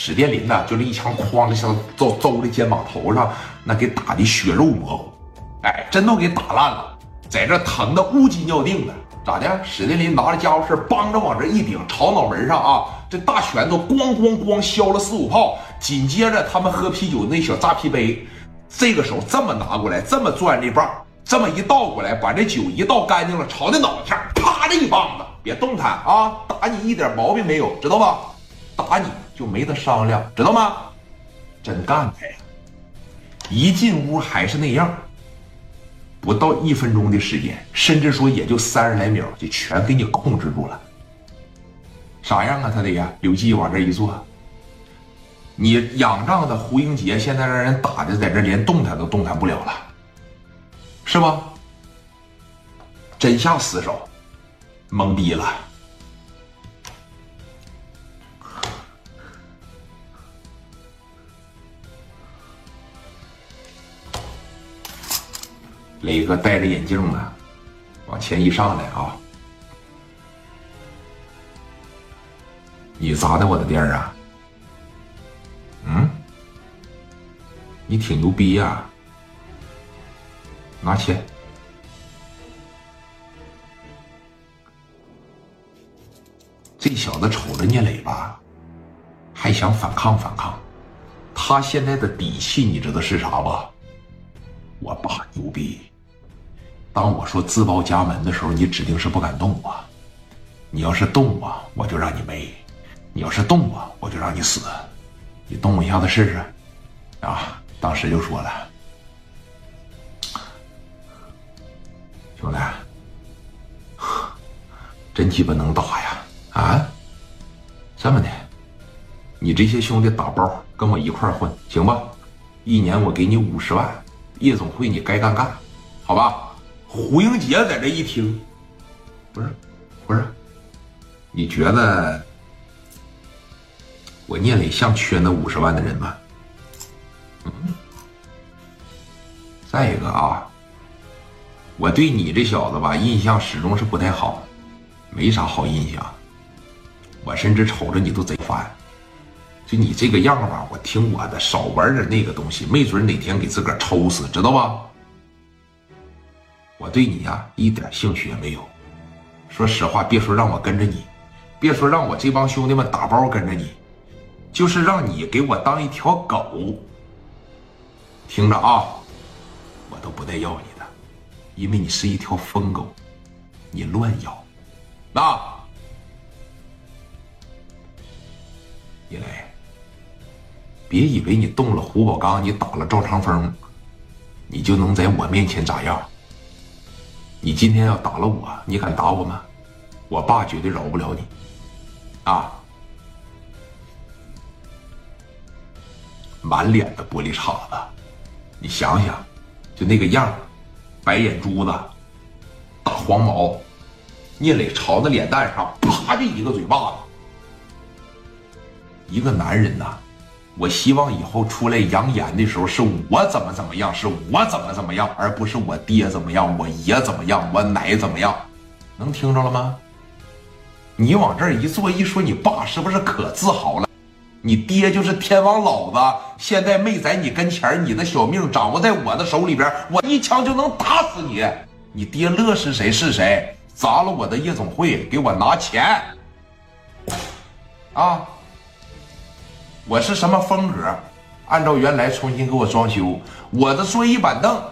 史殿林呢，就这一枪哐的像揍揍的肩膀头上，那给打的血肉模糊，哎，真都给打烂了，在这疼的乌鸡尿腚的，咋的？史殿林拿着家伙事帮着往这一顶，朝脑门上啊，这大拳头咣咣咣削了四五炮，紧接着他们喝啤酒那小扎啤杯，这个手这么拿过来，这么攥这棒，这么一倒过来，把这酒一倒干净了，朝那脑袋上啪的一棒子，别动弹啊，打你一点毛病没有，知道吧？打你就没得商量，知道吗？真干他呀！一进屋还是那样，不到一分钟的时间，甚至说也就三十来秒，就全给你控制住了。啥样啊？他得呀，刘季往这一坐，你仰仗的胡英杰现在让人打的，在这连动弹都动弹不了了，是吧？真下死手，懵逼了。磊哥戴着眼镜呢，往前一上来啊！你砸的我的店啊？嗯？你挺牛逼呀！拿钱！这小子瞅着聂磊吧，还想反抗反抗。他现在的底气你知道是啥吧？我爸牛逼！当我说自报家门的时候，你指定是不敢动我。你要是动我，我就让你没；你要是动我，我就让你死。你动我一下子试试？啊！当时就说了，兄弟，真鸡巴能打呀！啊，这么的，你这些兄弟打包跟我一块混，行吧？一年我给你五十万。夜总会，你该干干，好吧？胡英杰在这一听，不是，不是，你觉得我聂磊像缺那五十万的人吗？嗯。再一个啊，我对你这小子吧印象始终是不太好，没啥好印象。我甚至瞅着你都贼烦。就你这个样吧，我听我的，少玩点那个东西，没准哪天给自个儿抽死，知道吧？我对你呀一点兴趣也没有。说实话，别说让我跟着你，别说让我这帮兄弟们打包跟着你，就是让你给我当一条狗，听着啊，我都不带要你的，因为你是一条疯狗，你乱咬，那，别以为你动了胡宝刚，你打了赵长风，你就能在我面前咋样？你今天要打了我，你敢打我吗？我爸绝对饶不了你，啊！满脸的玻璃碴子，你想想，就那个样白眼珠子，大黄毛，聂磊朝那脸蛋上啪就一个嘴巴子，一个男人呐。我希望以后出来扬言的时候，是我怎么怎么样，是我怎么怎么样，而不是我爹怎么样，我爷怎么样，我奶怎么样，能听着了吗？你往这儿一坐，一说你爸是不是可自豪了？你爹就是天王老子，现在没在你跟前你的小命掌握在我的手里边，我一枪就能打死你。你爹乐是谁是谁？砸了我的夜总会，给我拿钱啊！我是什么风格？按照原来重新给我装修。我的桌椅板凳